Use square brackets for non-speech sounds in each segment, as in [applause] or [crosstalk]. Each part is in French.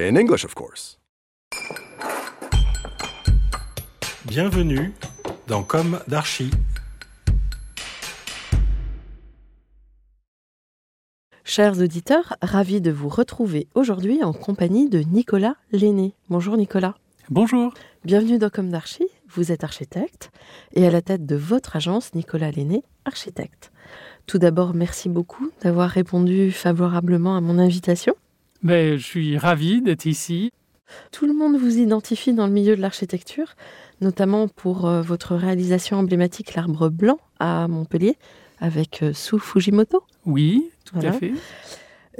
In English, of course. Bienvenue dans Comme d'Archi. Chers auditeurs, ravi de vous retrouver aujourd'hui en compagnie de Nicolas Lenné. Bonjour Nicolas. Bonjour. Bienvenue dans Comme d'Archi, vous êtes architecte et à la tête de votre agence Nicolas Lenné, architecte. Tout d'abord, merci beaucoup d'avoir répondu favorablement à mon invitation. Ben, je suis ravi d'être ici. Tout le monde vous identifie dans le milieu de l'architecture, notamment pour euh, votre réalisation emblématique L'Arbre Blanc à Montpellier avec euh, Sue Fujimoto. Oui, tout Voilà. à fait.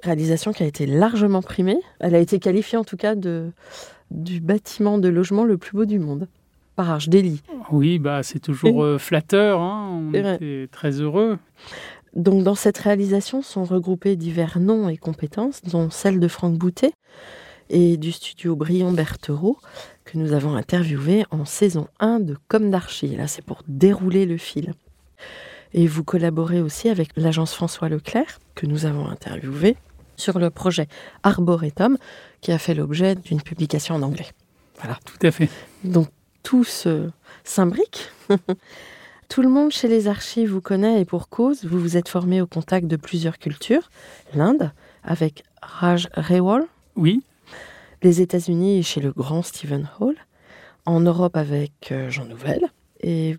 Réalisation qui a été largement primée. Elle a été qualifiée en tout cas de, du bâtiment de logement le plus beau du monde par Arche. Oui, bah, c'est toujours euh, flatteur. hein. On vrai. était très heureux. Donc dans cette réalisation sont regroupés divers noms et compétences, dont celle de Franck Boutet et du studio Brion Berthereau que nous avons interviewé en saison 1 de Comme d'Archi. Là, c'est pour dérouler le fil. Et vous collaborez aussi avec l'agence François Leclerc, que nous avons interviewé, sur le projet Arboretum, qui a fait l'objet d'une publication en anglais. Tout à fait. Donc tout se s'imbrique. [laughs] tout le monde chez les archives vous connaît et pour cause, vous vous êtes formé au contact de plusieurs cultures. L'Inde avec Raj Rewal, Oui, les États-Unis chez le grand Stephen Hall, en Europe avec euh, Jean Nouvel. Et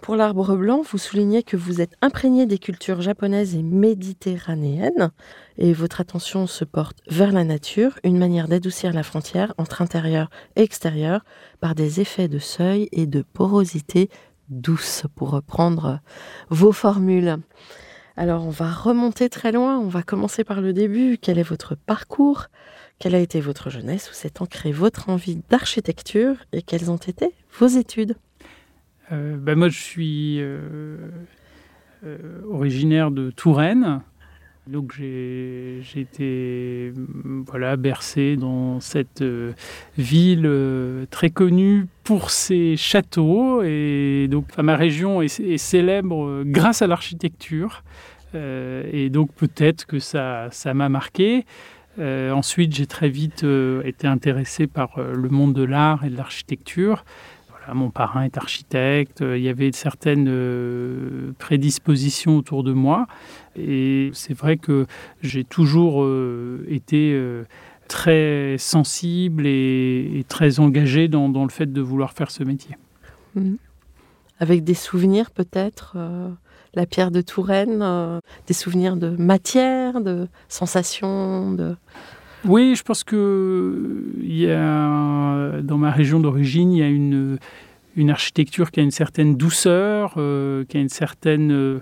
pour l'arbre blanc, vous soulignez que vous êtes imprégné des cultures japonaises et méditerranéennes et votre attention se porte vers la nature, une manière d'adoucir la frontière entre intérieur et extérieur par des effets de seuil et de porosité douce, pour reprendre vos formules. Alors on va remonter très loin, on va commencer par le début. Quel est votre parcours? Quelle a été votre jeunesse? Où s'est ancrée votre envie d'architecture? Et quelles ont été vos études? Euh, ben, moi je suis euh, euh, originaire de Touraine. Donc j'ai été mm, voilà, bercé dans cette euh, ville euh, très connue pour ses châteaux. Et donc ma région est, célèbre euh, grâce à l'architecture. Et donc peut-être que ça ça m'a marqué. Ensuite, j'ai très vite été intéressé par le monde de l'art et de l'architecture. Voilà, mon parrain est architecte, euh, il y avait certaines euh, prédispositions autour de moi. Et c'est vrai que j'ai toujours euh, été très sensible et, très engagé dans, le fait de vouloir faire ce métier. Avec des souvenirs peut-être La pierre de Touraine Des souvenirs de matière, de sensations de... Oui, je pense que il y a, dans ma région d'origine, il y a une, une architecture qui a une certaine douceur, euh, qui a une certaine euh,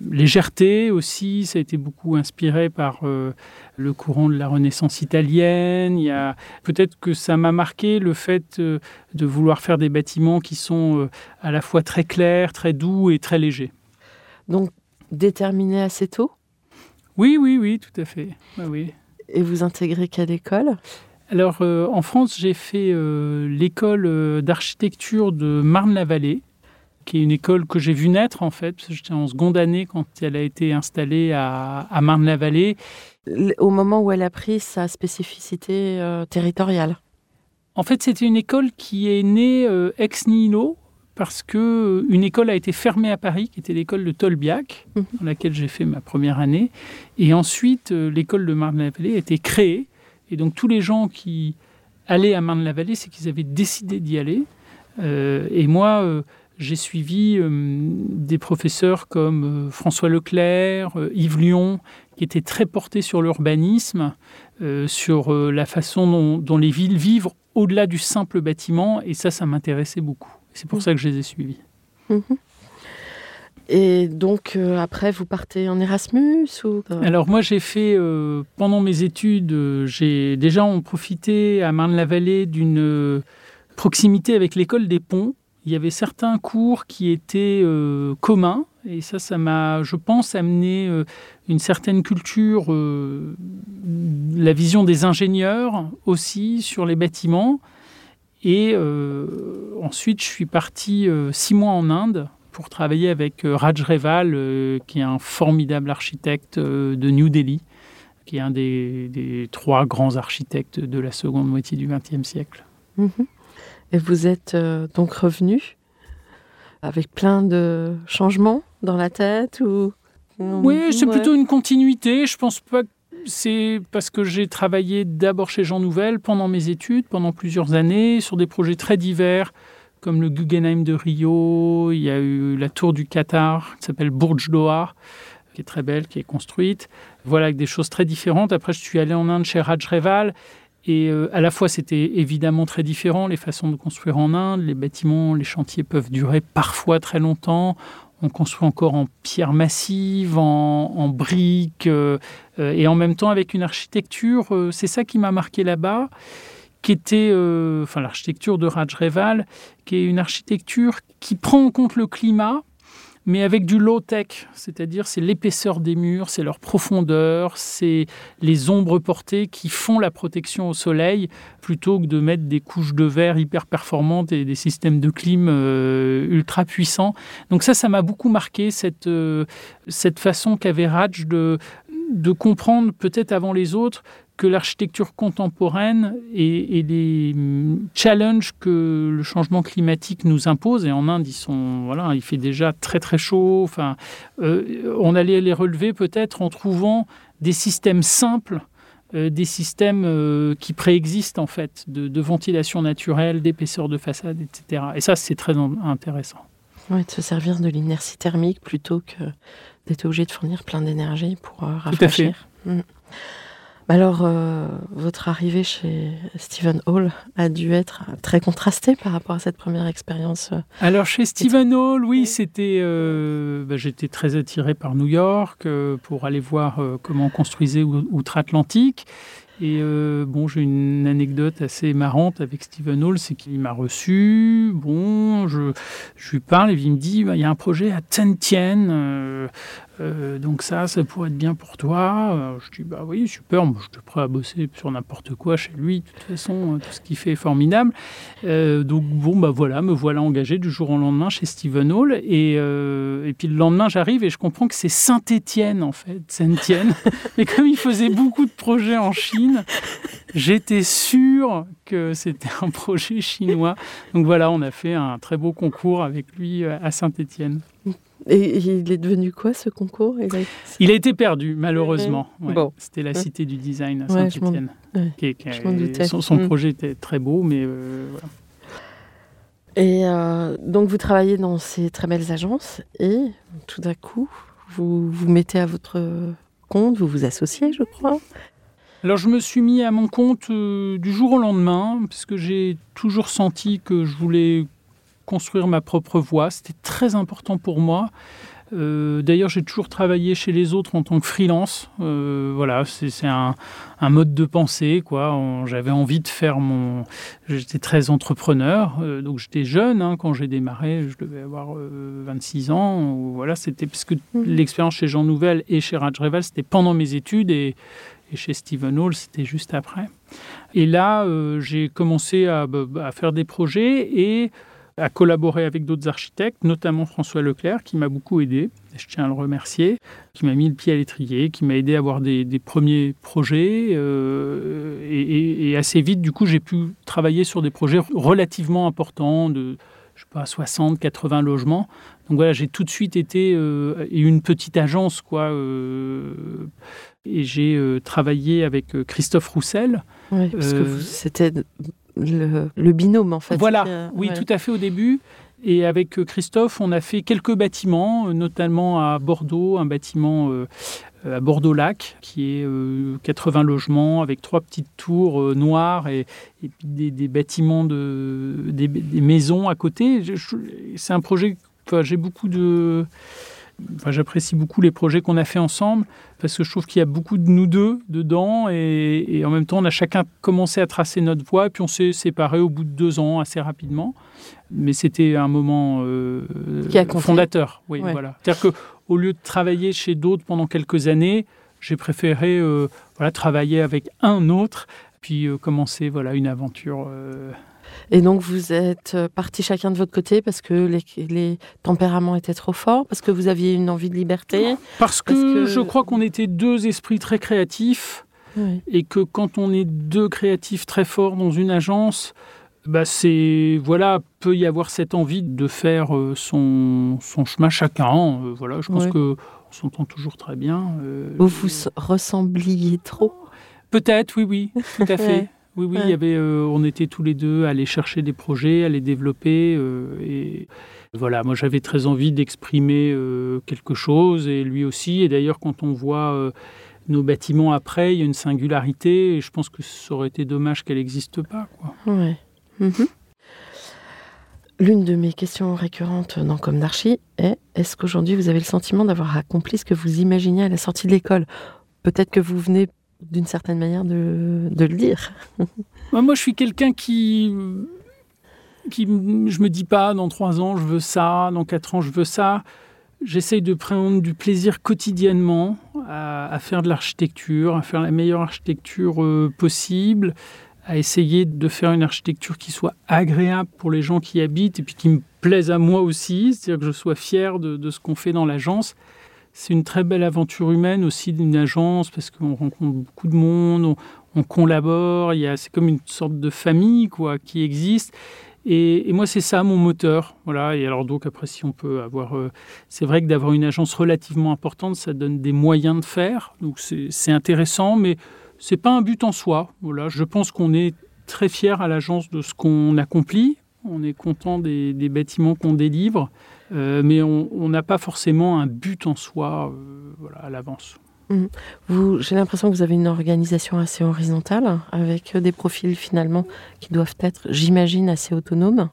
légèreté aussi. Ça a été beaucoup inspiré par euh, le courant de la Renaissance italienne. Il y a peut-être que ça m'a marqué le fait de vouloir faire des bâtiments qui sont à la fois très clairs, très doux et très légers. Donc déterminé assez tôt? Oui, oui, oui, tout à fait. Ah oui. Et vous intégrez quelle école? Alors, euh, en France, j'ai fait euh, l'école euh, d'architecture de Marne-la-Vallée, qui est une école que j'ai vue naître, en fait. parce que J'étais en seconde année quand elle a été installée à, à Marne-la-Vallée. Au moment où elle a pris sa spécificité territoriale? En fait, c'était une école qui est née ex nihilo, parce que euh, une école a été fermée à Paris, qui était l'école de Tolbiac, Mhm. dans laquelle j'ai fait ma première année. Et ensuite, euh, l'école de Marne-la-Vallée a été créée. Et donc, tous les gens qui allaient à Marne-la-Vallée, c'est qu'ils avaient décidé d'y aller. Euh, et moi, euh, j'ai suivi euh, des professeurs comme François Leclerc, Yves Lyon, qui étaient très portés sur l'urbanisme, sur la façon dont, dont les villes vivent au-delà du simple bâtiment. Et ça, ça m'intéressait beaucoup. C'est pour ça que je les ai suivis. Mhm. Et donc, euh, après, vous partez en Erasmus ou... Alors moi, j'ai fait, euh, pendant mes études, euh, j'ai déjà en profité à Marne-la-Vallée d'une proximité avec l'école des ponts. Il y avait certains cours qui étaient communs, et ça, ça m'a, je pense, amené une certaine culture, la vision des ingénieurs aussi sur les bâtiments. Et euh, ensuite, je suis parti euh, six mois en Inde pour travailler avec euh, Raj Reval, qui est un formidable architecte de New Delhi, qui est un des, des trois grands architectes de la seconde moitié du XXe siècle. Mhm. Et vous êtes donc revenu avec plein de changements dans la tête ou... Oui, c'est Ouais. plutôt une continuité. Je pense pas c'est parce que j'ai travaillé d'abord chez Jean Nouvel pendant mes études, pendant plusieurs années, sur des projets très divers, comme le Guggenheim de Rio, il y a eu la tour du Qatar, qui s'appelle Burj Doha, qui est très belle, qui est construite. Voilà, avec des choses très différentes. Après, je suis allé en Inde chez Raj Reval. Et euh, à la fois, c'était évidemment très différent, les façons de construire en Inde. Les bâtiments, les chantiers peuvent durer parfois très longtemps. On construit encore en pierre massive, en, briques, euh, euh, et en même temps avec une architecture. euh, c'est ça qui m'a marqué là-bas, qui était, enfin l'architecture de Raj Reval, qui est une architecture qui prend en compte le climat, mais avec du low-tech, c'est-à-dire c'est l'épaisseur des murs, c'est leur profondeur, c'est les ombres portées qui font la protection au soleil, plutôt que de mettre des couches de verre hyper performantes et des systèmes de clim euh, ultra puissants. Donc ça, ça m'a beaucoup marqué, cette, euh, cette façon qu'avait Raj de, de comprendre, peut-être avant les autres, que l'architecture contemporaine et, et les hum, challenges que le changement climatique nous impose, et en Inde, ils sont, voilà, il fait déjà très très chaud, enfin, euh, on allait les relever peut-être en trouvant des systèmes simples, euh, des systèmes euh, qui préexistent en fait, de, de ventilation naturelle, d'épaisseur de façade, etc. Et ça, c'est très intéressant. Ouais, de se servir de l'inertie thermique plutôt que d'être obligé de fournir plein d'énergie pour euh, Tout à fait. rafraîchir. Alors, euh, votre arrivée chez Stephen Hall a dû être très contrastée par rapport à cette première expérience. euh. Alors chez Stephen Hall, oui, c'était, euh, bah, j'étais très attiré par New York euh, pour aller voir comment on construisait ou- outre-Atlantique. Et euh, bon, j'ai une anecdote assez marrante avec Stephen Hall, c'est qu'il m'a reçu. Bon, je, je lui parle et il me dit, bah, il y a un projet à Tien euh, euh, donc ça, ça pourrait être bien pour toi. Euh, je dis, bah oui, super, moi, je suis prêt à bosser sur n'importe quoi chez lui. De toute façon, euh, tout ce qu'il fait est formidable. Donc bon, bah voilà, me voilà engagé du jour au lendemain chez Stephen Hall. Et, et puis le lendemain, j'arrive et je comprends que c'est Saint-Étienne, en fait, Saint-Étienne. [laughs] Mais comme il faisait beaucoup de projets en Chine, j'étais sûr que c'était un projet chinois. Donc voilà, on a fait un très beau concours avec lui à Saint-Étienne. Et il est devenu quoi ce concours Il a- été perdu, malheureusement. Ouais, Bon. C'était la cité du design à Ouais, je m'en- Saint-Étienne. ouais, son son Mm. projet était très beau, mais euh, voilà. Et euh, donc, vous travaillez dans ces très belles agences et tout d'un coup, vous vous mettez à votre compte, vous vous associez, je crois. Alors je me suis mis à mon compte euh, du jour au lendemain, parce que j'ai toujours senti que je voulais construire ma propre voie. C'était très important pour moi. Euh, D'ailleurs, j'ai toujours travaillé chez les autres en tant que freelance. Euh, voilà, c'est un, un mode de pensée, quoi. J'avais envie de faire mon. J'étais très entrepreneur, euh, donc j'étais jeune hein, quand j'ai démarré. Je devais avoir euh, 26 ans. Voilà, c'était parce que Mhm. l'expérience chez Jean Nouvel et chez Raj Reval, c'était pendant mes études et et chez Stephen Hall, c'était juste après. Et là, j'ai commencé à, bah, à faire des projets et à collaborer avec d'autres architectes, notamment François Leclerc, qui m'a beaucoup aidé. Je tiens à le remercier, qui m'a mis le pied à l'étrier, qui m'a aidé à avoir des, des premiers projets. euh, et, et- et assez vite, du coup, j'ai pu travailler sur des projets relativement importants de je sais pas, 60, 80 logements. Donc voilà, j'ai tout de suite été euh, une petite agence, quoi. euh, et j'ai travaillé avec Christophe Roussel. Oui, parce que c'était le, le binôme, en fait. voilà, euh, oui, ouais. tout à fait au début. Et avec euh, Christophe, on a fait quelques bâtiments, euh, notamment à Bordeaux, un bâtiment à Bordeaux-Lac, qui est euh, 80 logements avec trois petites tours noires et, des, des bâtiments, de, des, des maisons à côté. C'est un projet, enfin, j'ai beaucoup de Enfin, J'apprécie beaucoup les projets qu'on a fait ensemble parce que je trouve qu'il y a beaucoup de nous deux dedans et, et, en même temps on a chacun commencé à tracer notre voie et puis on s'est séparés au bout de deux ans assez rapidement. Mais c'était un moment euh, fondateur. Oui, Ouais. voilà. C'est-à-dire qu'au lieu de travailler chez d'autres pendant quelques années, j'ai préféré euh, voilà, travailler avec un autre puis euh, commencer voilà, une aventure. Et donc vous êtes euh, partis chacun de votre côté parce que les, les tempéraments étaient trop forts, parce que vous aviez une envie de liberté. Parce que, Parce que- je crois qu'on était deux esprits très créatifs Oui. et que quand on est deux créatifs très forts dans une agence, bah c'est voilà peut y avoir cette envie de faire euh, son, son chemin chacun. euh, voilà, je pense Ouais. que on s'entend toujours très bien. euh, Vous vous ressembliez trop. Peut-être, oui, oui, tout à [laughs] fait. Oui, oui, Ouais. il y avait, euh, on était tous les deux à aller chercher des projets, à les développer. euh, et voilà, moi j'avais très envie d'exprimer euh, quelque chose, et lui aussi. Et d'ailleurs, quand on voit nos bâtiments après, il y a une singularité, et je pense que ça aurait été dommage qu'elle n'existe pas. Quoi. Ouais. Mhm. L'une de mes questions récurrentes dans Comme d'Archie est est-ce qu'aujourd'hui vous avez le sentiment d'avoir accompli ce que vous imaginiez à la sortie de l'école? Peut-être que vous venez d'une certaine manière de, de le dire. [laughs] Moi, je suis quelqu'un qui. qui je me dis pas dans trois ans je veux ça, dans quatre ans je veux ça. J'essaye de prendre du plaisir quotidiennement à, faire de l'architecture, à faire la meilleure architecture euh, possible, à essayer de faire une architecture qui soit agréable pour les gens qui habitent et puis qui me plaise à moi aussi, c'est-à-dire que je sois fier de ce qu'on fait dans l'agence. C'est une très belle aventure humaine aussi d'une agence parce qu'on rencontre beaucoup de monde, on, collabore, il y a- c'est comme une sorte de famille quoi, qui existe. Et, moi, c'est ça mon moteur. Voilà. Et alors, donc, après, si on peut avoir. euh, c'est vrai que d'avoir une agence relativement importante, ça donne des moyens de faire. Donc, c'est intéressant, mais c'est pas un but en soi. Voilà. Je pense qu'on est très fiers à l'agence de ce qu'on accomplit. On est content des bâtiments qu'on délivre. Euh, mais on n'a pas forcément un but en soi euh, voilà, à l'avance. Vous, j'ai l'impression que vous avez une organisation assez horizontale, avec euh, des profils finalement qui doivent être, j'imagine, assez autonomes.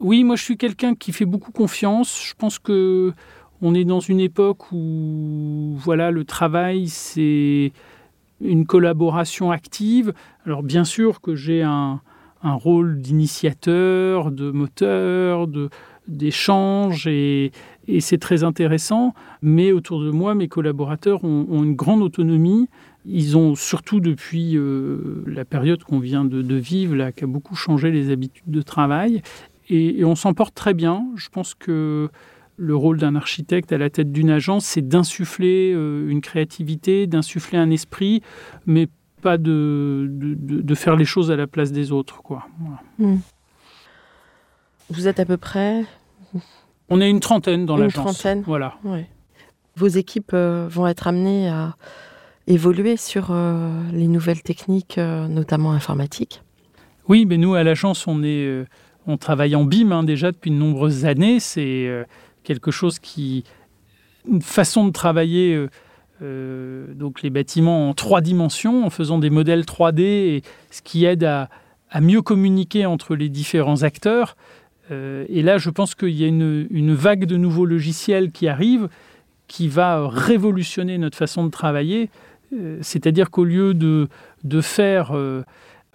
Oui, moi je suis quelqu'un qui fait beaucoup confiance. Je pense que on est dans une époque où voilà le travail c'est une collaboration active. Alors bien sûr que j'ai un, un rôle d'initiateur, de moteur, de d'échange et, et c'est très intéressant. Mais autour de moi, mes collaborateurs ont, une grande autonomie. Ils ont surtout depuis euh, la période qu'on vient de, vivre, là, qui a beaucoup changé les habitudes de travail. Et, on s'en porte très bien. Je pense que le rôle d'un architecte à la tête d'une agence, c'est d'insuffler euh, une créativité, d'insuffler un esprit, mais pas de, faire les choses à la place des autres. Quoi. Voilà. Vous êtes à peu près On est une trentaine dans Une l'agence. trentaine. Voilà. Ouais. Vos équipes euh, vont être amenées à évoluer sur euh, les nouvelles techniques, euh, notamment informatiques. Oui, mais nous, à l'agence, on, est, on travaille en BIM hein, déjà depuis de nombreuses années. C'est quelque chose qui. Une façon de travailler euh, donc les bâtiments en trois dimensions, en faisant des modèles 3D, et ce qui aide à, à mieux communiquer entre les différents acteurs. Euh, et là, je pense qu'il y a une, vague de nouveaux logiciels qui arrivent qui va révolutionner notre façon de travailler. Euh, C'est-à-dire qu'au lieu de, faire euh,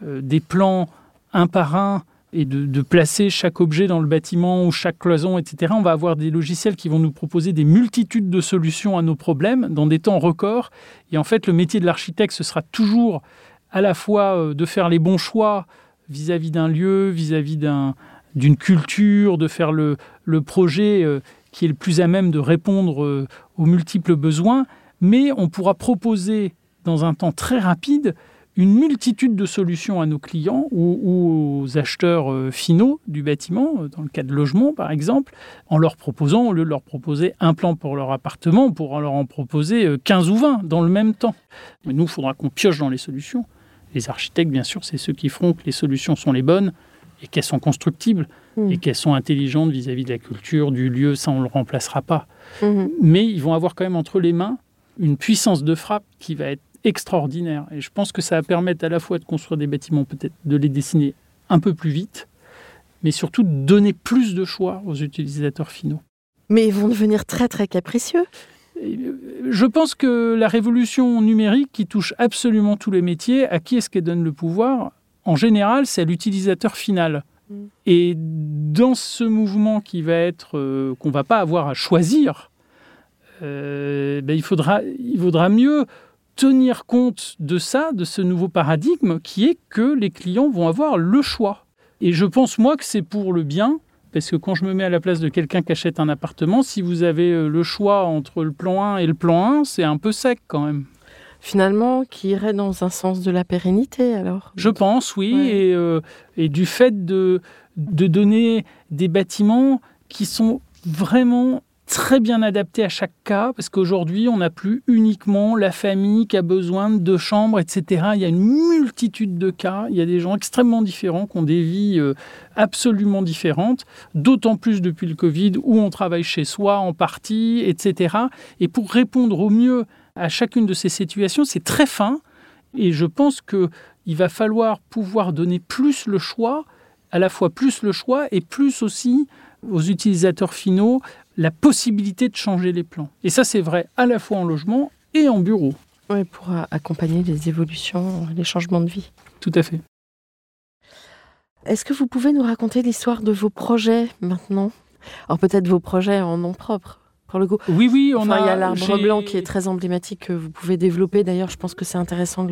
des plans un par un et de, de placer chaque objet dans le bâtiment ou chaque cloison, etc., on va avoir des logiciels qui vont nous proposer des multitudes de solutions à nos problèmes dans des temps records. Et en fait, le métier de l'architecte, ce sera toujours à la fois de faire les bons choix vis-à-vis d'un lieu, vis-à-vis d'un- d'une culture, de faire le, le projet euh, qui est le plus à même de répondre euh, aux multiples besoins, mais on pourra proposer dans un temps très rapide une multitude de solutions à nos clients ou, aux acheteurs euh, finaux du bâtiment, dans le cas de logement par exemple, en leur proposant, au lieu de leur proposer un plan pour leur appartement, on pourra leur en proposer euh, 15 ou 20 dans le même temps. Mais nous, il faudra qu'on pioche dans les solutions. Les architectes, bien sûr, c'est ceux qui feront que les solutions sont les bonnes et qu'elles sont constructibles Mm. et qu'elles sont intelligentes vis-à-vis de la culture, du lieu, ça on ne le remplacera pas. Mhm. Mais ils vont avoir quand même entre les mains une puissance de frappe qui va être extraordinaire. Et je pense que ça va permettre à la fois de construire des bâtiments, peut-être de les dessiner un peu plus vite, mais surtout de donner plus de choix aux utilisateurs finaux. Mais ils vont devenir très très capricieux. Je pense que la révolution numérique qui touche absolument tous les métiers, à qui est-ce qu'elle donne le pouvoir? En général, c'est à l'utilisateur final. Mm. Et dans ce mouvement qui va être euh, qu'on va pas avoir à choisir, euh, ben, il faudra il vaudra mieux tenir compte de ça, de ce nouveau paradigme qui est que les clients vont avoir le choix. Et je pense moi que c'est pour le bien parce que quand je me mets à la place de quelqu'un qui achète un appartement, si vous avez euh, le choix entre le plan 1 et le plan 1, c'est un peu sec quand même. Finalement, qui irait dans un sens de la pérennité alors Je pense, oui. Et, euh, et, du fait de, de donner des bâtiments qui sont vraiment très bien adapté à chaque cas, parce qu'aujourd'hui, on n'a plus uniquement la famille qui a besoin de deux chambres, etc. Il y a une multitude de cas. Il y a des gens extrêmement différents qui ont des vies euh, absolument différentes, d'autant plus depuis le Covid, où on travaille chez soi en partie, etc. Et pour répondre au mieux à chacune de ces situations, c'est très fin. Et je pense qu'il va falloir pouvoir donner plus le choix, à la fois plus le choix et plus aussi aux utilisateurs finaux la possibilité de changer les plans. Et ça, c'est vrai à la fois en logement et en bureau. Oui, pour accompagner les évolutions, les changements de vie. Tout à fait. Est-ce que vous pouvez nous raconter l'histoire de vos projets maintenant? Alors peut-être vos projets en nom propre. Pour le coup. Oui, oui, on a. Il y a l'arbre blanc qui est très emblématique que vous pouvez développer. D'ailleurs, je pense que c'est intéressant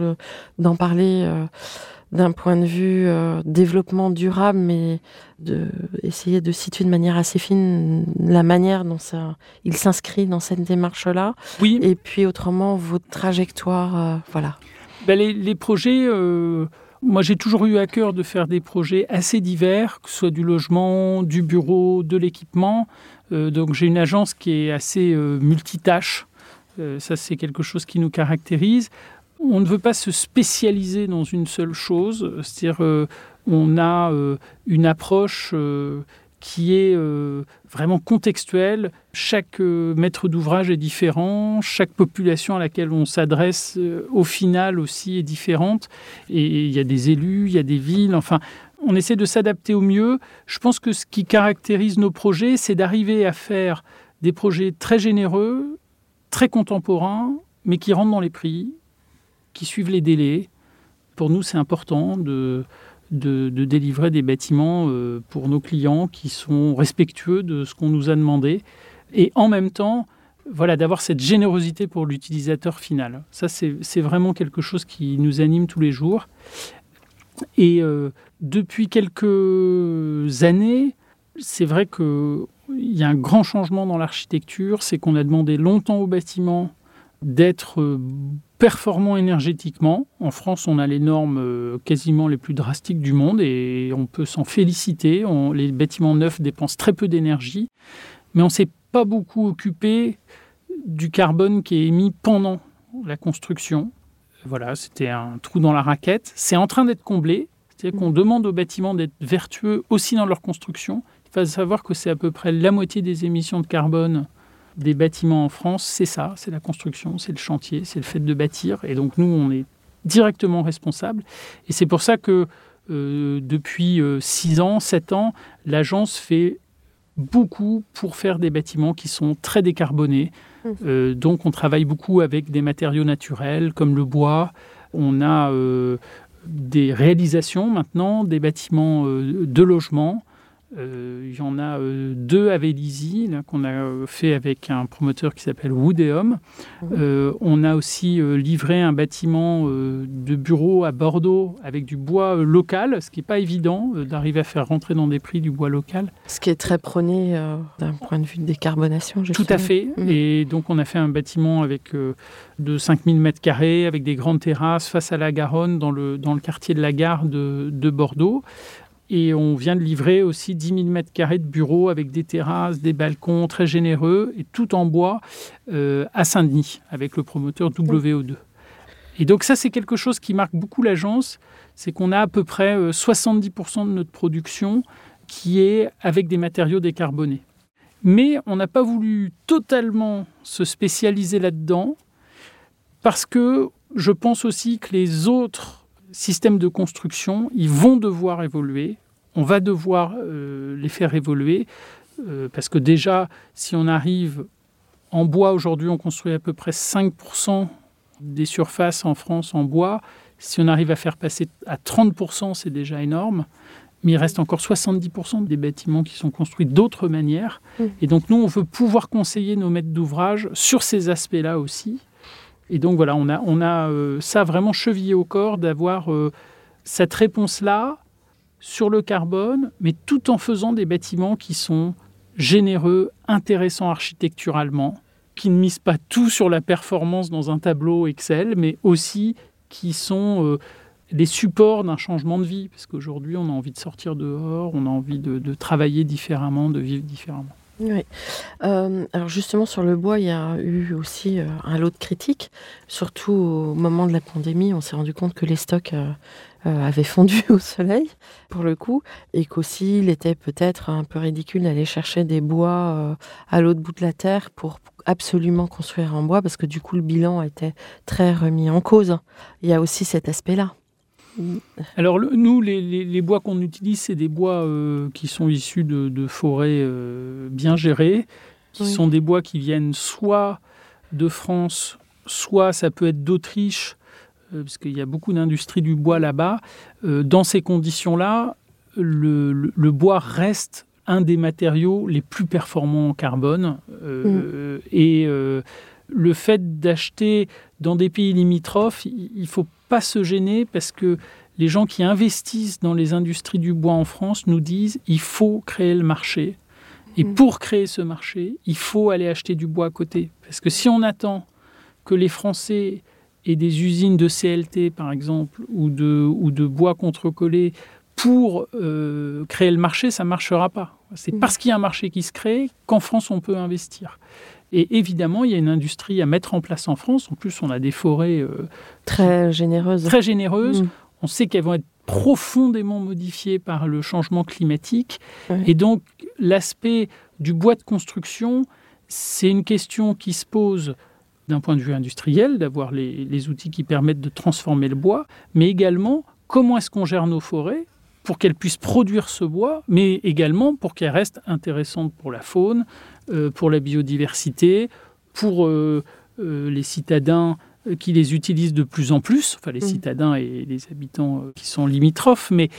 d'en parler. Euh, d'un point de vue euh, développement durable, mais de essayer de situer de manière assez fine la manière dont ça, il s'inscrit dans cette démarche-là. Oui. Et puis autrement, votre trajectoire, euh, voilà. Ben les, les, projets, moi j'ai toujours eu à cœur de faire des projets assez divers, que ce soit du logement, du bureau, de l'équipement. Donc j'ai une agence qui est assez multitâche. ça c'est quelque chose qui nous caractérise on ne veut pas se spécialiser dans une seule chose, c'est-à-dire euh, on a euh, une approche euh, qui est vraiment contextuelle. Chaque maître d'ouvrage est différent, chaque population à laquelle on s'adresse au final aussi est différente. Et il y a des élus, il y a des villes, enfin, on essaie de s'adapter au mieux. Je pense que ce qui caractérise nos projets, c'est d'arriver à faire des projets très généreux, très contemporains, mais qui rentrent dans les prix, qui suivent les délais. Pour nous, c'est important de, délivrer des bâtiments euh, pour nos clients qui sont respectueux de ce qu'on nous a demandé. Et en même temps, voilà, d'avoir cette générosité pour l'utilisateur final. Ça, c'est vraiment quelque chose qui nous anime tous les jours. Et euh, depuis quelques années, c'est vrai qu'il y a un grand changement dans l'architecture, c'est qu'on a demandé longtemps aux bâtiments d'être euh, performants énergétiquement. En France, on a les normes euh, quasiment les plus drastiques du monde et on peut s'en féliciter. les bâtiments neufs dépensent très peu d'énergie, mais on ne s'est pas beaucoup occupé du carbone qui est émis pendant la construction. Voilà, c'était un trou dans la raquette. C'est en train d'être comblé. C'est-à-dire qu'on demande aux bâtiments d'être vertueux aussi dans leur construction. Il faut savoir que c'est à peu près la moitié des émissions de carbone des bâtiments en France, c'est ça, c'est la construction, c'est le chantier, c'est le fait de bâtir. Et donc nous, on est directement responsable. Et c'est pour ça que euh, depuis 6 euh, ans, 7 ans, l'agence fait beaucoup pour faire des bâtiments qui sont très décarbonés. Mmh. Euh, donc on travaille beaucoup avec des matériaux naturels comme le bois. On a des réalisations maintenant, des bâtiments de logement euh, il y en a euh, deux à Vélizy qu'on a euh, fait avec un promoteur qui s'appelle Woodeum. Mhm. on a aussi livré un bâtiment de bureau à Bordeaux avec du bois local, ce qui n'est pas évident d'arriver à faire rentrer dans des prix du bois local. Ce qui est très prôné d'un point de vue de décarbonation. Tout à fait. Mhm. Et donc on a fait un bâtiment avec de 5000 mètres carrés, avec des grandes terrasses face à la Garonne dans le, dans le quartier de la gare de, de Bordeaux. Et on vient de livrer aussi 10 000 mètres carrés de bureaux avec des terrasses, des balcons très généreux et tout en bois euh, à Saint-Denis avec le promoteur WO2. Et donc ça, c'est quelque chose qui marque beaucoup l'agence, c'est qu'on a à peu près 70% euh, de notre production qui est avec des matériaux décarbonés. Mais on n'a pas voulu totalement se spécialiser là-dedans parce que je pense aussi que les autres systèmes de construction, ils vont devoir évoluer. On va devoir euh, les faire évoluer. Euh, parce que déjà, si on arrive en bois, aujourd'hui, on construit à peu près 5% des surfaces en France en bois. Si on arrive à faire passer à 30%, c'est déjà énorme. Mais il reste encore 70% des bâtiments qui sont construits d'autres manières. Mm. Et donc, nous, on veut pouvoir conseiller nos maîtres d'ouvrage sur ces aspects-là aussi. Et donc, voilà, on a, on a euh, ça vraiment chevillé au corps d'avoir euh, cette réponse-là sur le carbone, mais tout en faisant des bâtiments qui sont généreux, intéressants architecturalement, qui ne misent pas tout sur la performance dans un tableau Excel, mais aussi qui sont euh, les supports d'un changement de vie. Parce qu'aujourd'hui, on a envie de sortir dehors, on a envie de, de travailler différemment, de vivre différemment. Oui. Euh, alors justement sur le bois, il y a eu aussi euh, un lot de critiques, surtout au moment de la pandémie. On s'est rendu compte que les stocks euh, avaient fondu [laughs] au soleil, pour le coup, et qu'aussi il était peut-être un peu ridicule d'aller chercher des bois à l'autre bout de la terre pour absolument construire en bois, parce que du coup le bilan était très remis en cause. Il y a aussi cet aspect-là. Alors le- nous, les, les- les bois qu'on utilise, c'est des bois euh, qui sont issus de, de forêts euh, bien gérées, qui Oui. sont des bois qui viennent soit de France, soit ça peut être d'Autriche, euh, parce qu'il y a beaucoup d'industrie du bois là-bas. Dans ces conditions-là, le, le- le bois reste un des matériaux les plus performants en carbone. Euh, Et le fait d'acheter dans des pays limitrophes, il ne faut pas se gêner parce que les gens qui investissent dans les industries du bois en France nous disent il faut créer le marché. Et Mm. pour créer ce marché, il faut aller acheter du bois à côté. Parce que si on attend que les Français aient des usines de CLT, par exemple, ou de, ou de bois contrecollé pour euh, créer le marché, ça ne marchera pas. C'est Mm. parce qu'il y a un marché qui se crée qu'en France, on peut investir. Et évidemment, il y a une industrie à mettre en place en France. En plus, on a des forêts euh, Très généreuse. très généreuses. Mm. On sait qu'elles vont être profondément modifiées par le changement climatique. Et donc, l'aspect du bois de construction, c'est une question qui se pose d'un point de vue industriel, d'avoir les, les outils qui permettent de transformer le bois, mais également comment est-ce qu'on gère nos forêts pour qu'elles puissent produire ce bois, mais également pour qu'elles restent intéressantes pour la faune, euh, pour la biodiversité, pour euh, euh, les citadins qui les utilisent de plus en plus, enfin les Mm. citadins et les habitants qui sont limitrophes, mais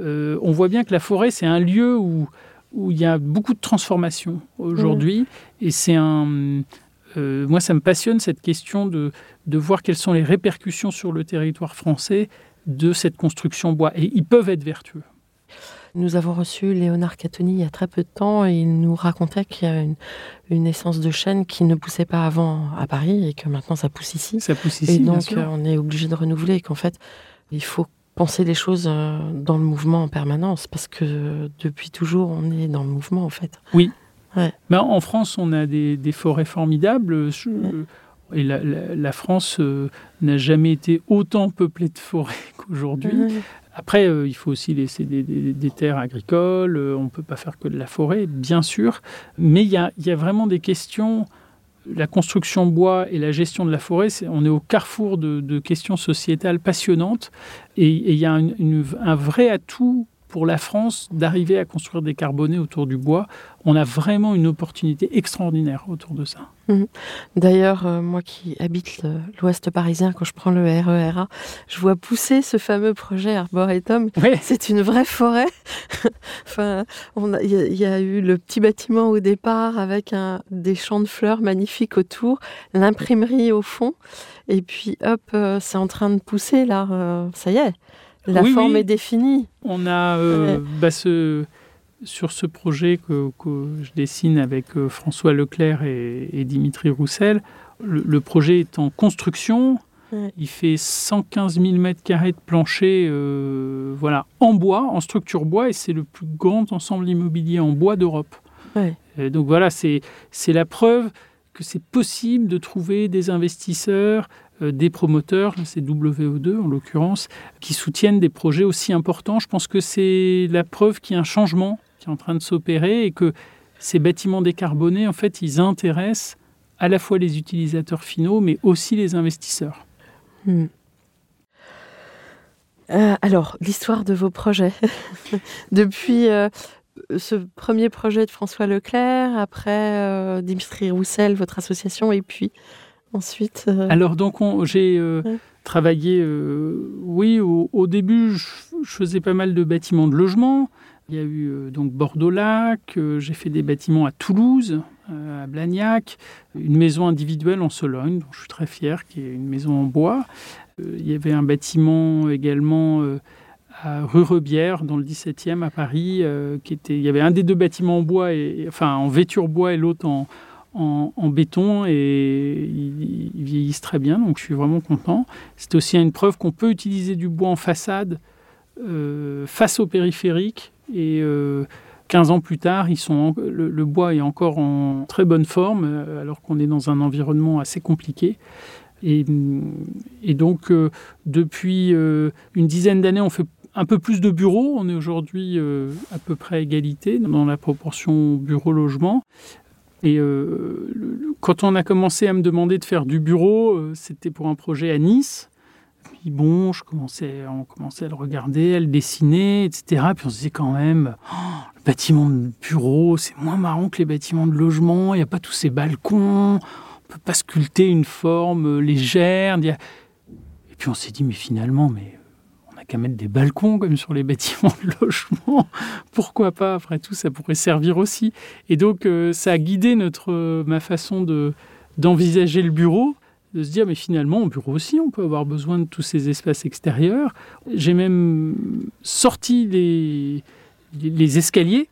on voit bien que la forêt, c'est un lieu où, où il y a beaucoup de transformation aujourd'hui, et c'est un... euh, moi, ça me passionne cette question de, de voir quelles sont les répercussions sur le territoire français de cette construction bois. Et ils peuvent être vertueux. Nous avons reçu Léonard Catoni il y a très peu de temps et il nous racontait qu'il y a une, une essence de chêne qui ne poussait pas avant à Paris et que maintenant ça pousse ici. Ça pousse et ici, bien donc sûr. euh, on est obligé de renouveler et qu'en fait il faut penser les choses euh, dans le mouvement en permanence parce que euh, depuis toujours on est dans le mouvement en fait. Ben, en France, on a des, des forêts formidables. Je- Ouais. Et la, la- la France euh, n'a jamais été autant peuplée de forêts [laughs] qu'aujourd'hui. Après, euh, il faut aussi laisser des, des- des terres agricoles. euh, on ne peut pas faire que de la forêt, bien sûr. Mais il y a, il y a vraiment des questions. La construction bois et la gestion de la forêt, on est au carrefour de, de questions sociétales passionnantes. Et, et il y a une- une- un vrai atout pour la France d'arriver à construire des carbonés autour du bois. On a vraiment une opportunité extraordinaire autour de ça. D'ailleurs, euh, moi qui habite l'ouest parisien, quand je prends le RERA, je vois pousser ce fameux projet Arboretum Ouais. C'est une vraie forêt. [laughs] enfin, il y, a- il y a eu le petit bâtiment au départ avec un, des champs de fleurs magnifiques autour, l'imprimerie au fond, et puis hop, euh, c'est en train de pousser là. euh, ça y est, la Oui, forme oui. est définie. On a euh, Ouais. bah, ce- sur ce projet que, que je dessine avec euh, François Leclerc et, et Dimitri Roussel. Le, le projet est en construction. Ouais. Il fait 115 000 mètres carrés de plancher euh, voilà, en bois, en structure bois, et c'est le plus grand ensemble immobilier en bois d'Europe. Ouais. Donc voilà, c'est la preuve que c'est possible de trouver des investisseurs, des promoteurs, c'est WO2 en l'occurrence, qui soutiennent des projets aussi importants. Je pense que c'est la preuve qu'il y a un changement qui est en train de s'opérer et que ces bâtiments décarbonés, en fait, ils intéressent à la fois les utilisateurs finaux, mais aussi les investisseurs. Hmm. Euh, alors, l'histoire de vos projets. [laughs] Depuis euh, ce premier projet de François Leclerc, après euh, Dimitri Roussel, votre association, et puis ensuite. euh, Alors donc on- j'ai euh, Ouais. travaillé, euh, oui, au, au début je, je faisais pas mal de bâtiments de logement. Il y a eu donc Bordeaux-Lac, j'ai fait des bâtiments à Toulouse, à Blagnac, une maison individuelle en Sologne, dont je suis très fier, qui est une maison en bois. Il y avait un bâtiment également à rue Rebière, dans le 17e à Paris, qui était, il y avait un des deux bâtiments en bois, et, enfin en vêture bois et l'autre en, en, béton et ils, vieillissent très bien, donc je suis vraiment content. C'est aussi une preuve qu'on peut utiliser du bois en façade euh, face au périphérique et euh, 15 ans plus tard, le, bois est encore en très bonne forme euh, alors qu'on est dans un environnement assez compliqué. Et, et donc, euh, depuis une dizaine d'années, on fait un peu plus de bureaux. On est aujourd'hui à peu près à égalité dans la proportion bureau-logement. Et euh, quand on a commencé à me demander de faire du bureau, euh, c'était pour un projet à Nice. Puis bon, je commençais, on commençait à le regarder, à le dessiner, etc. Puis on se disait quand même, Oh, le bâtiment de bureau, c'est moins marrant que les bâtiments de logement. Il n'y a pas tous ces balcons. On peut pas sculpter une forme euh, légère. Et puis on s'est dit, mais finalement, mais n'a qu'à mettre des balcons comme sur les bâtiments de logement. [laughs] Pourquoi pas? Après tout, ça pourrait servir aussi. Et donc, euh, ça a guidé notre, euh, ma façon de, d'envisager le bureau, de se dire, mais finalement, au bureau aussi, on peut avoir besoin de tous ces espaces extérieurs. J'ai même sorti les, les, les escaliers,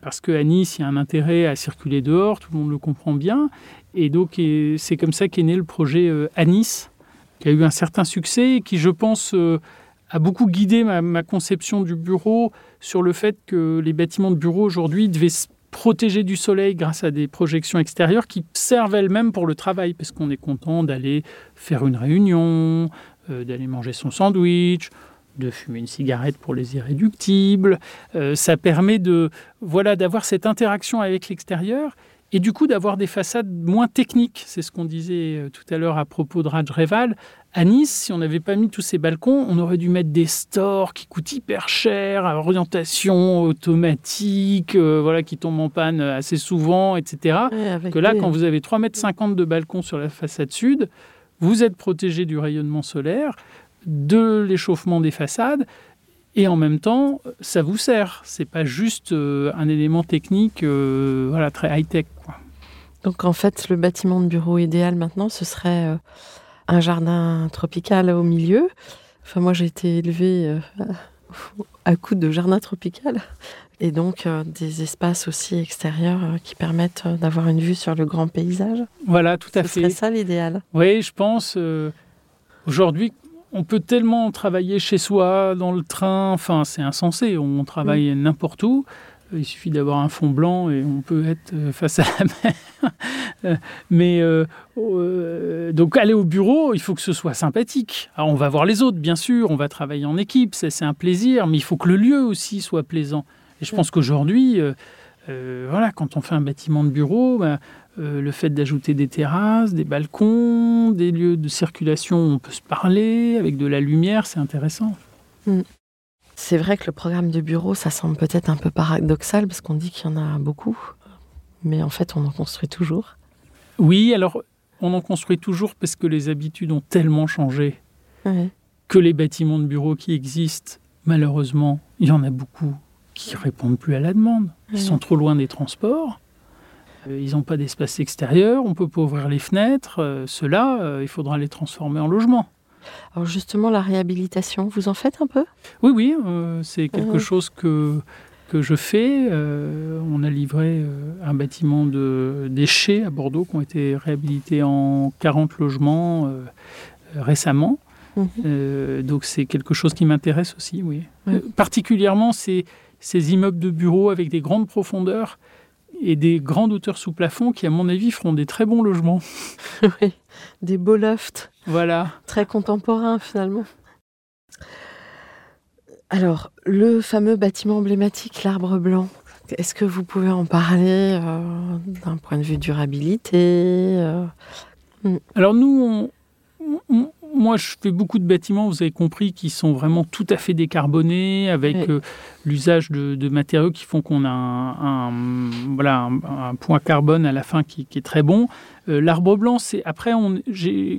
parce qu'à Nice, il y a un intérêt à circuler dehors, tout le monde le comprend bien. Et donc, c'est comme ça qu'est né le projet euh, à Nice, qui a eu un certain succès et qui, je pense, a beaucoup guidé ma, conception du bureau sur le fait que les bâtiments de bureau aujourd'hui devaient se protéger du soleil grâce à des projections extérieures qui servent elles-mêmes pour le travail, parce qu'on est content d'aller faire une réunion, euh, d'aller manger son sandwich, de fumer une cigarette pour les irréductibles. Euh, ça permet de voilà d'avoir cette interaction avec l'extérieur et du coup d'avoir des façades moins techniques. C'est ce qu'on disait euh, tout à l'heure à propos de Raj Reval. À Nice, si on n'avait pas mis tous ces balcons, on aurait dû mettre des stores qui coûtent hyper cher, à orientation automatique, euh, voilà, qui tombent en panne assez souvent, etc. ouais, Que là, des- quand vous avez 3,50 m de balcon sur la façade sud, vous êtes protégé du rayonnement solaire, de l'échauffement des façades, et en même temps, ça vous sert. C'est pas juste euh, un élément technique, euh, voilà, très high tech. Quoi. Donc en fait, le bâtiment de bureau idéal maintenant, ce serait euh, un jardin tropical au milieu. Enfin, moi, j'ai été élevée [laughs] à, coup de jardin tropical. Et donc des espaces aussi extérieurs qui permettent d'avoir une vue sur le grand paysage. Voilà, tout à Ce fait. serait ça l'idéal. Oui, je pense. Aujourd'hui, on peut tellement travailler chez soi, dans le train. Enfin, c'est insensé. On travaille n'importe où. Il suffit d'avoir un fond blanc et on peut être euh, face à la mer. [laughs] Euh, Mais euh, euh, donc aller au bureau, il faut que ce soit sympathique. Alors, on va voir les autres, bien sûr. On va travailler en équipe, c'est un plaisir. Mais il faut que le lieu aussi soit plaisant. Et je pense qu'aujourd'hui, euh, euh, voilà, quand on fait un bâtiment de bureau, ben, euh, le fait d'ajouter des terrasses, des balcons, des lieux de circulation où on peut se parler, avec de la lumière, c'est intéressant. C'est vrai que le programme de bureau, ça semble peut-être un peu paradoxal parce qu'on dit qu'il y en a beaucoup. Mais en fait, on en construit toujours. Oui, alors on en construit toujours parce que les habitudes ont tellement changé Ouais. que les bâtiments de bureaux qui existent, malheureusement, il y en a beaucoup qui répondent plus à la demande. Ils Ouais. sont trop loin des transports. Euh, Ils n'ont pas d'espace extérieur, on peut pas ouvrir les fenêtres. euh, Ceux-là, euh, il faudra les transformer en logement. Alors justement, la réhabilitation, vous en faites un peu? Oui, oui, euh, c'est quelque chose que, que je fais. Euh, on a livré un bâtiment de déchets à Bordeaux qui ont été réhabilités en 40 logements euh, récemment. Mhm. Donc c'est quelque chose qui m'intéresse aussi, oui. Euh, particulièrement ces, ces immeubles de bureaux avec des grandes profondeurs et des grandes hauteurs sous plafond qui, à mon avis, feront des très bons logements. [laughs] Oui. Des beaux lofts. Voilà. très contemporain finalement. Alors, le fameux bâtiment emblématique, l'Arbre Blanc, est-ce que vous pouvez en parler euh, d'un point de vue durabilité euh, Alors nous, on, on- moi, je fais beaucoup de bâtiments, vous avez compris, qui sont vraiment tout à fait décarbonés, avec Oui. euh, l'usage de, de matériaux qui font qu'on a un, un- voilà, un, un point carbone à la fin qui, qui est très bon. Euh, L'arbre blanc, c'est après, on,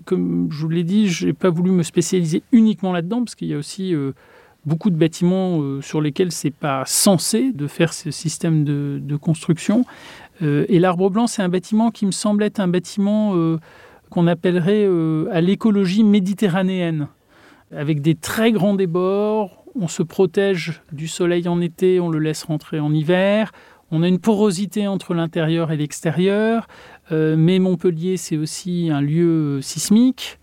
comme je vous l'ai dit, je n'ai pas voulu me spécialiser uniquement là-dedans, parce qu'il y a aussi euh, beaucoup de bâtiments sur lesquels c'est pas censé de faire ce système de, de construction. Et l'arbre blanc, c'est un bâtiment qui me semble être un bâtiment qu'on appellerait euh, à l'écologie méditerranéenne, avec des très grands débords. On se protège du soleil en été, on le laisse rentrer en hiver. On a une porosité entre l'intérieur et l'extérieur. Euh, mais Montpellier, c'est aussi un lieu sismique.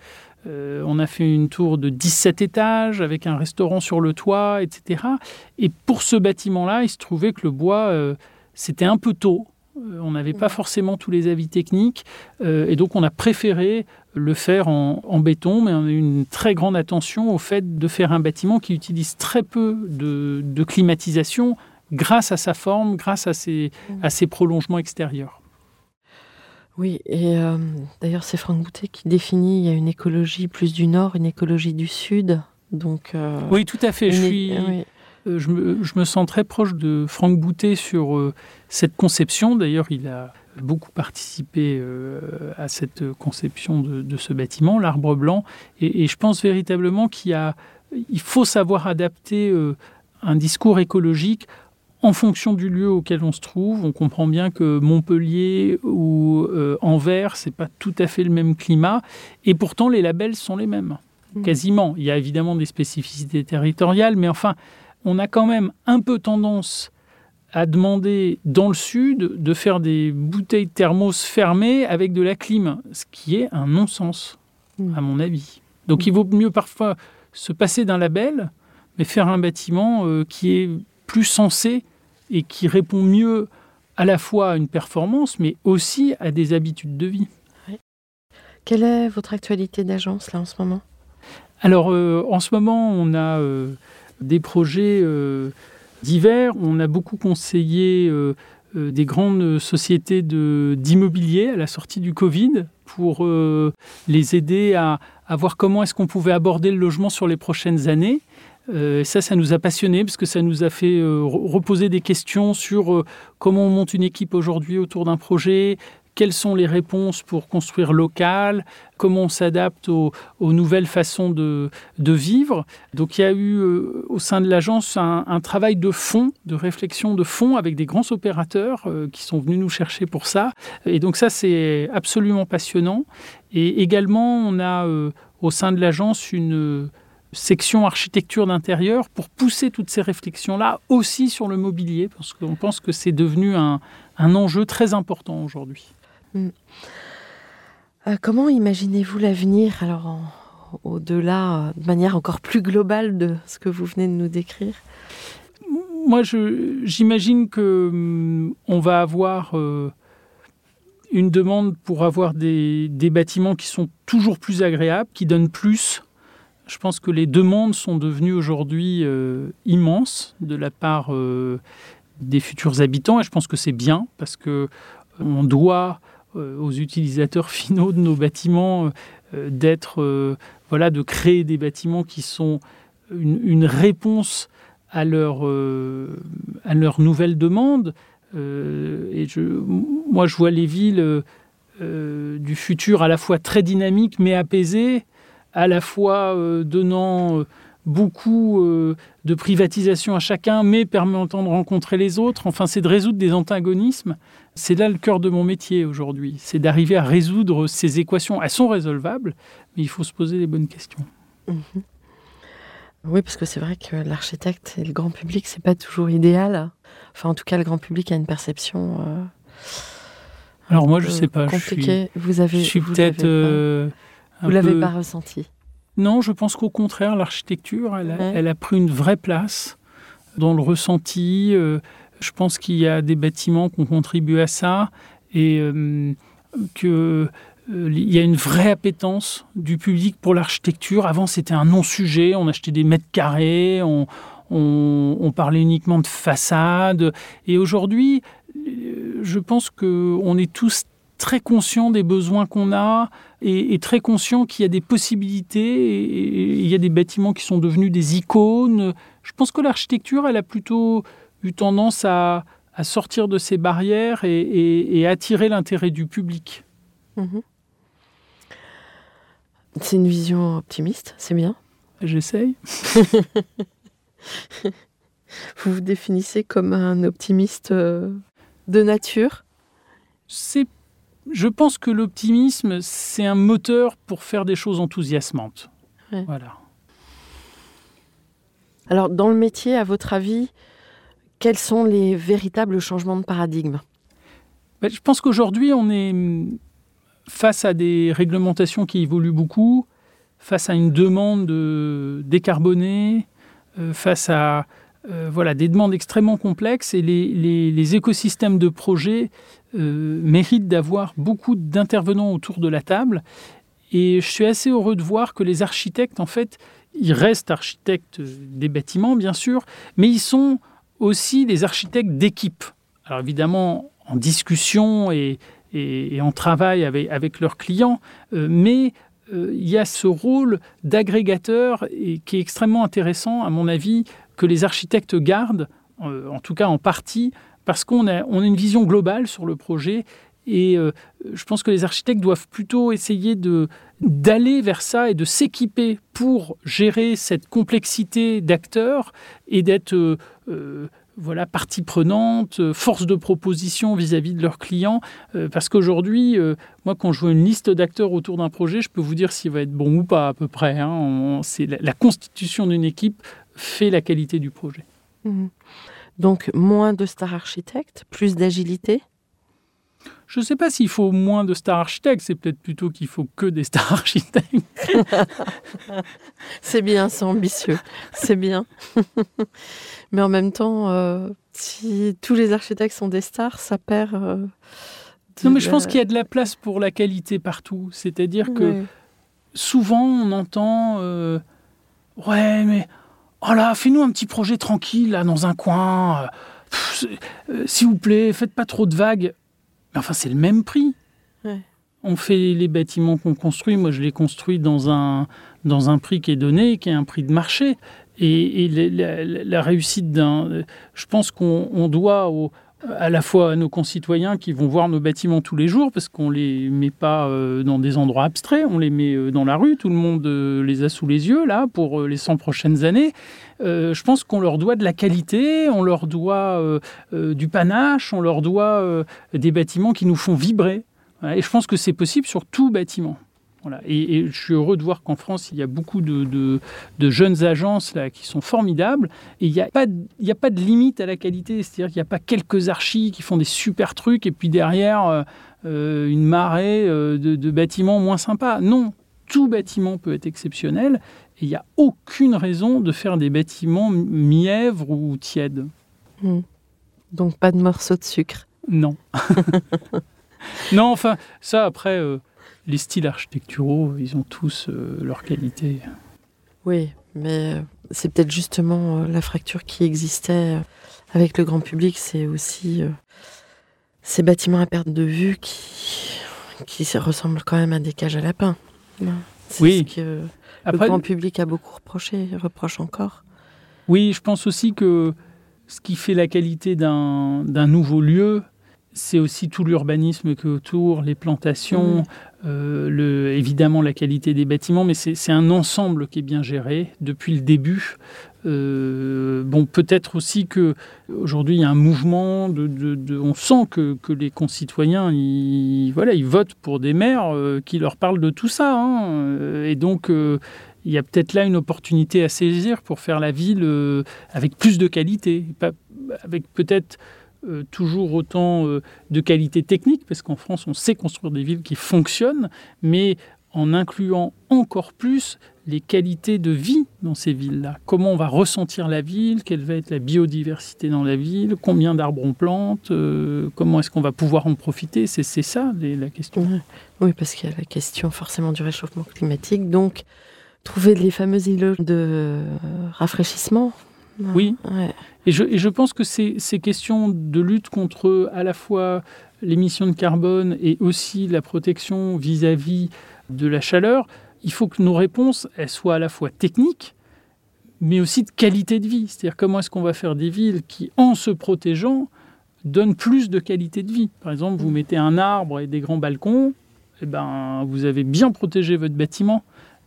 Euh, on a fait une tour de 17 étages avec un restaurant sur le toit, etc. Et pour ce bâtiment-là, il se trouvait que le bois, c'était un peu tôt. Euh, on n'avait pas forcément tous les avis techniques. Euh, et donc, on a préféré le faire en, en béton, mais on a eu une très grande attention au fait de faire un bâtiment qui utilise très peu de, de climatisation grâce à sa forme, grâce à ses, à ses prolongements extérieurs. Oui, et euh, d'ailleurs, c'est Franck Boutet qui définit il y a une écologie plus du nord, une écologie du sud. Donc, euh, Oui, tout à fait. Je suis, oui. Euh, je, me, je me sens très proche de Franck Boutet sur euh, cette conception. D'ailleurs, il a beaucoup participé euh, à cette conception de, de ce bâtiment, l'arbre blanc. Et, et je pense véritablement qu'il il faut savoir adapter euh, un discours écologique en fonction du lieu auquel on se trouve. On comprend bien que Montpellier ou euh, Anvers, c'est pas tout à fait le même climat. Et pourtant, les labels sont les mêmes Mm. quasiment. Il y a évidemment des spécificités territoriales, mais enfin, on a quand même un peu tendance à demander dans le sud de faire des bouteilles thermos fermées avec de la clim, ce qui est un non-sens, Mm. à mon avis. Donc il vaut mieux parfois se passer d'un label, mais faire un bâtiment euh, qui est plus sensé et qui répond mieux à la fois à une performance, mais aussi à des habitudes de vie. Quelle est votre actualité d'agence là en ce moment? Alors, euh, en ce moment, on a euh, des projets euh, divers. On a beaucoup conseillé euh, euh, des grandes sociétés d'immobilier à la sortie du Covid pour les aider à, voir comment est-ce qu'on pouvait aborder le logement sur les prochaines années. Euh, ça, ça nous a passionnés parce que ça nous a fait re- reposer des questions sur comment on monte une équipe aujourd'hui autour d'un projet, quelles sont les réponses pour construire local, comment on s'adapte aux, nouvelles façons de, vivre? Donc il y a eu euh, au sein de l'agence un, travail de fond, de réflexion de fond avec des grands opérateurs euh, qui sont venus nous chercher pour ça. Et donc ça c'est absolument passionnant. Et également on a euh, au sein de l'agence une section architecture d'intérieur pour pousser toutes ces réflexions-là aussi sur le mobilier, parce qu'on pense que c'est devenu un enjeu très important aujourd'hui. Euh, Comment imaginez-vous l'avenir alors au-delà, euh, de manière encore plus globale de ce que vous venez de nous décrire? Moi, j'imagine que hum, on va avoir euh, une demande pour avoir des, bâtiments qui sont toujours plus agréables, qui donnent plus. Je pense que les demandes sont devenues aujourd'hui immenses de la part des futurs habitants, et je pense que c'est bien parce que on doit aux utilisateurs [laughs] finaux de nos bâtiments euh, d'être, euh, voilà, de créer des bâtiments qui sont une, réponse à leur, euh, à leurs nouvelles demandes. Euh, et je, moi, je vois les villes euh, du futur à la fois très dynamiques mais apaisées, à la fois euh, donnant euh, beaucoup euh, de privatisation à chacun, mais permettant de rencontrer les autres. Enfin, c'est de résoudre des antagonismes. C'est là le cœur de mon métier aujourd'hui. C'est d'arriver à résoudre ces équations. Elles sont résolvables, mais il faut se poser les bonnes questions. Mhm. Oui, parce que c'est vrai que l'architecte et le grand public, c'est pas toujours idéal. Enfin, en tout cas, le grand public a une perception. euh, Alors moi, je sais pas. Je suis, Compliquée. Vous avez. je suis vous peut-être. l'avez pas- euh, Vous l'avez peu- pas ressenti. Non, je pense qu'au contraire, l'architecture, elle, a- Ouais. elle a pris une vraie place dans le ressenti. Euh, je pense qu'il y a des bâtiments qui ont contribué à ça et euh, que euh, il y a une vraie appétence du public pour l'architecture. Avant, c'était un non-sujet. On achetait des mètres carrés, on, on- on parlait uniquement de façade. Et aujourd'hui, je pense qu'on est tous très conscient des besoins qu'on a et, très conscient qu'il y a des possibilités. Et, il y a des bâtiments qui sont devenus des icônes. Je pense que l'architecture, elle a plutôt eu tendance à, sortir de ces barrières et, attirer l'intérêt du public. Mhm. C'est une vision optimiste, c'est bien. J'essaye. [laughs] vous vous définissez comme un optimiste euh, de nature? C'est, je pense que l'optimisme, c'est un moteur pour faire des choses enthousiasmantes. Voilà. Alors, dans le métier, à votre avis, quels sont les véritables changements de paradigme? Ben, Je pense qu'aujourd'hui, on est face à des réglementations qui évoluent beaucoup, face à une demande de décarboner, euh, face à euh, voilà, des demandes extrêmement complexes et les, écosystèmes de projets euh, méritent d'avoir beaucoup d'intervenants autour de la table. Et je suis assez heureux de voir que les architectes, en fait, ils restent architectes des bâtiments, bien sûr, mais ils sont aussi des architectes d'équipe. Alors évidemment, en discussion et, en travail avec, leurs clients, euh, mais il y a ce rôle d'agrégateur qui est extrêmement intéressant, à mon avis, que les architectes gardent, euh, en tout cas en partie, parce qu'on a, on a une vision globale sur le projet. Et euh, je pense que les architectes doivent plutôt essayer de, d'aller vers ça et de s'équiper pour gérer cette complexité d'acteurs et d'être euh, voilà, partie prenante, force de proposition vis-à-vis de leurs clients. parce qu'aujourd'hui, moi, quand je vois une liste d'acteurs autour d'un projet, je peux vous dire s'il va être bon ou pas à peu près. Hein. c'est la, constitution d'une équipe fait la qualité du projet. Mhm. Donc moins de stars architectes, plus d'agilité? Je ne sais pas s'il faut moins de stars architectes, c'est peut-être plutôt qu'il faut que des stars [laughs] architectes. c'est bien, c'est ambitieux, c'est bien. [laughs] mais en même temps, euh, si tous les architectes sont des stars, ça perd. Euh, non, mais je pense qu'il y a de la place pour la qualité partout. C'est-à-dire que souvent, on entend euh, Ouais, mais Oh là, fais-nous un petit projet tranquille, là, dans un coin. Euh, euh, s'il vous plaît, faites pas trop de vagues. Mais enfin, c'est le même prix. On fait les bâtiments qu'on construit. Moi, je les construis dans un, dans un prix qui est donné, qui est un prix de marché. Et, la, réussite d'un. Je pense qu'on doit au, à la fois à nos concitoyens qui vont voir nos bâtiments tous les jours parce qu'on les met pas euh, dans des endroits abstraits, on les met euh, dans la rue, tout le monde euh, les a sous les yeux là pour les 100 prochaines années. je pense qu'on leur doit de la qualité, on leur doit du panache, on leur doit des bâtiments qui nous font vibrer. Et je pense que c'est possible sur tout bâtiment. Et, je suis heureux de voir qu'en France, il y a beaucoup de, jeunes agences là, qui sont formidables. Et il n'y a, pas de, a pas de limite à la qualité. C'est-à-dire qu'il n'y a pas quelques archis qui font des super trucs et puis derrière, euh, euh, une marée euh, de, bâtiments moins sympas. Non, tout bâtiment peut être exceptionnel. Et il n'y a aucune raison de faire des bâtiments mièvres ou tièdes. Hmm. Donc pas de morceaux de sucre. Non. [laughs] non, enfin, ça après les styles architecturaux, ils ont tous euh, leur qualité. Oui, mais euh, c'est peut-être justement euh, la fracture qui existait avec le grand public, c'est aussi ces bâtiments à perte de vue qui, qui ressemblent quand même à des cages à lapins. C'est oui. ce que le grand public a beaucoup reproché, reproche encore. Oui, je pense aussi que ce qui fait la qualité d'un nouveau lieu, c'est aussi tout l'urbanisme qui est autour, les plantations, mmh. Euh, évidemment la qualité des bâtiments, mais c'est un ensemble qui est bien géré depuis le début. Euh, bon, peut-être aussi que aujourd'hui il y a un mouvement de, on sent que, les concitoyens, ils, voilà, ils votent pour des maires euh, qui leur parlent de tout ça, hein. et donc il y a peut-être là une opportunité à saisir pour faire la ville avec plus de qualité, avec peut-être euh, toujours autant euh, de qualité technique, parce qu'en France, on sait construire des villes qui fonctionnent, mais en incluant encore plus les qualités de vie dans ces villes-là. Comment on va ressentir la ville, quelle va être la biodiversité dans la ville, combien d'arbres on plante, euh, comment est-ce qu'on va pouvoir en profiter, c'est ça la question. Oui, parce qu'il y a la question forcément du réchauffement climatique, donc trouver les fameux îlots de rafraîchissement. Oui. Et je, pense que ces, questions de lutte contre à la fois l'émission de carbone et aussi la protection vis-à-vis de la chaleur, il faut que nos réponses elles soient à la fois techniques, mais aussi de qualité de vie. C'est-à-dire comment est-ce qu'on va faire des villes qui, en se protégeant, donnent plus de qualité de vie. Par exemple, vous mettez un arbre et des grands balcons, eh ben, vous avez bien protégé votre bâtiment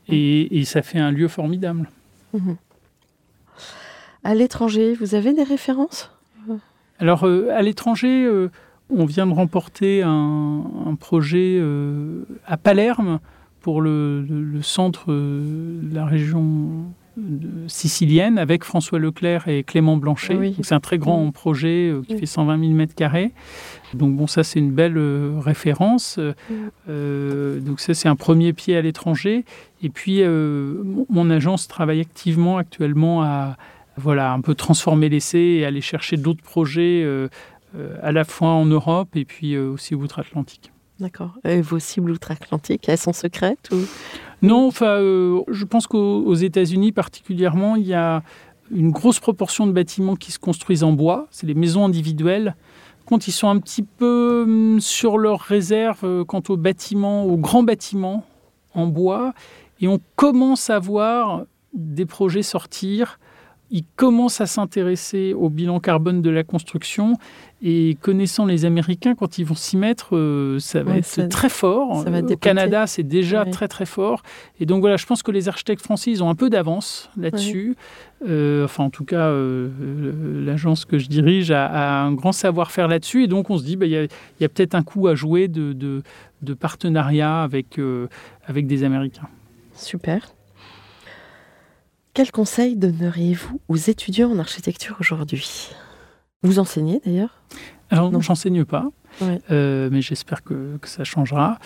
et, ça fait un lieu formidable. Mhm. À l'étranger, vous avez des références? Alors, euh, à l'étranger, euh, on vient de remporter un, projet euh, à Palerme pour le, centre de la région sicilienne avec François Leclerc et Clément Blanchet. C'est un très grand projet qui fait 120 000 mètres carrés. Donc bon, ça c'est une belle référence. donc ça c'est un premier pied à l'étranger. Et puis mon agence travaille activement actuellement à voilà, un peu transformer l'essai et aller chercher d'autres projets euh, euh, à la fois en Europe et puis euh, aussi outre-Atlantique. D'accord. Et vos cibles outre-Atlantique, elles sont secrètes ou... Non, enfin, je pense qu'aux États-Unis particulièrement, il y a une grosse proportion de bâtiments qui se construisent en bois. C'est les maisons individuelles. Quand ils sont un petit peu hum, sur leur réserve quant aux bâtiments, aux grands bâtiments en bois, et on commence à voir des projets sortir il commence à s'intéresser au bilan carbone de la construction et connaissant les Américains, quand ils vont s'y mettre, euh, ça va être très fort. au Canada, c'est déjà très très fort. Et donc voilà, je pense que les architectes français, ils ont un peu d'avance là-dessus. Euh, enfin, en tout cas, euh, l'agence que je dirige a, un grand savoir-faire là-dessus. Et donc on se dit, bah, il y a, peut-être un coup à jouer de, de, de partenariat avec, avec des Américains. Super. Quel conseil donneriez-vous aux étudiants en architecture aujourd'hui? Vous enseignez d'ailleurs? Alors, non, j'enseigne pas, euh, mais j'espère que, ça changera.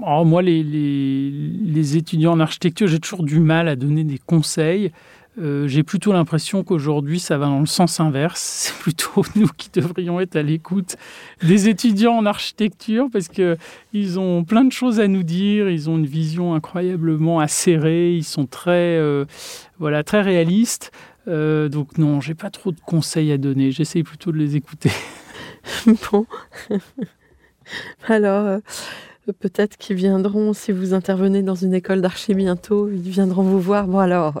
moi, les, les, étudiants en architecture, j'ai toujours du mal à donner des conseils. Euh, j'ai plutôt l'impression qu'aujourd'hui, ça va dans le sens inverse. [laughs] C'est plutôt [laughs] nous qui devrions être à l'écoute des étudiants en architecture parce qu'ils ont plein de choses à nous dire. Ils ont une vision incroyablement acérée. Ils sont très, euh, voilà, très réalistes. Euh, donc non, j'ai pas trop de conseils à donner. J'essaye plutôt de les écouter. [laughs] bon. Alors, Peut-être qu'ils viendront, si vous intervenez dans une école d'archi bientôt, ils viendront vous voir. Bon alors. [laughs]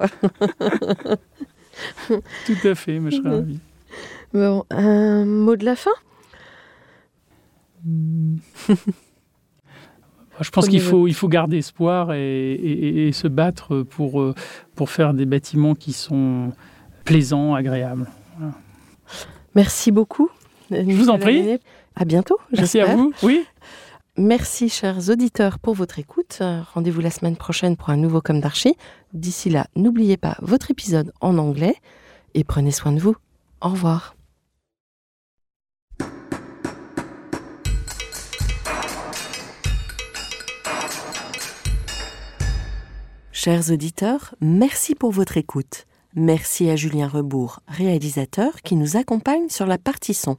Tout à fait, mais je serais ravi. Bon, un mot de la fin? Je pense qu'il faut, il faut garder espoir et, se battre pour, euh, pour faire des bâtiments qui sont plaisants, agréables. Merci beaucoup. Je vous en prie. À bientôt. Merci à vous. Oui. Merci chers auditeurs pour votre écoute. Rendez-vous la semaine prochaine pour un nouveau Comme d'Archie. D'ici là, n'oubliez pas votre épisode en anglais et prenez soin de vous. Au revoir. Chers auditeurs, merci pour votre écoute. Merci à Julien Rebourg, réalisateur, qui nous accompagne sur la partie son.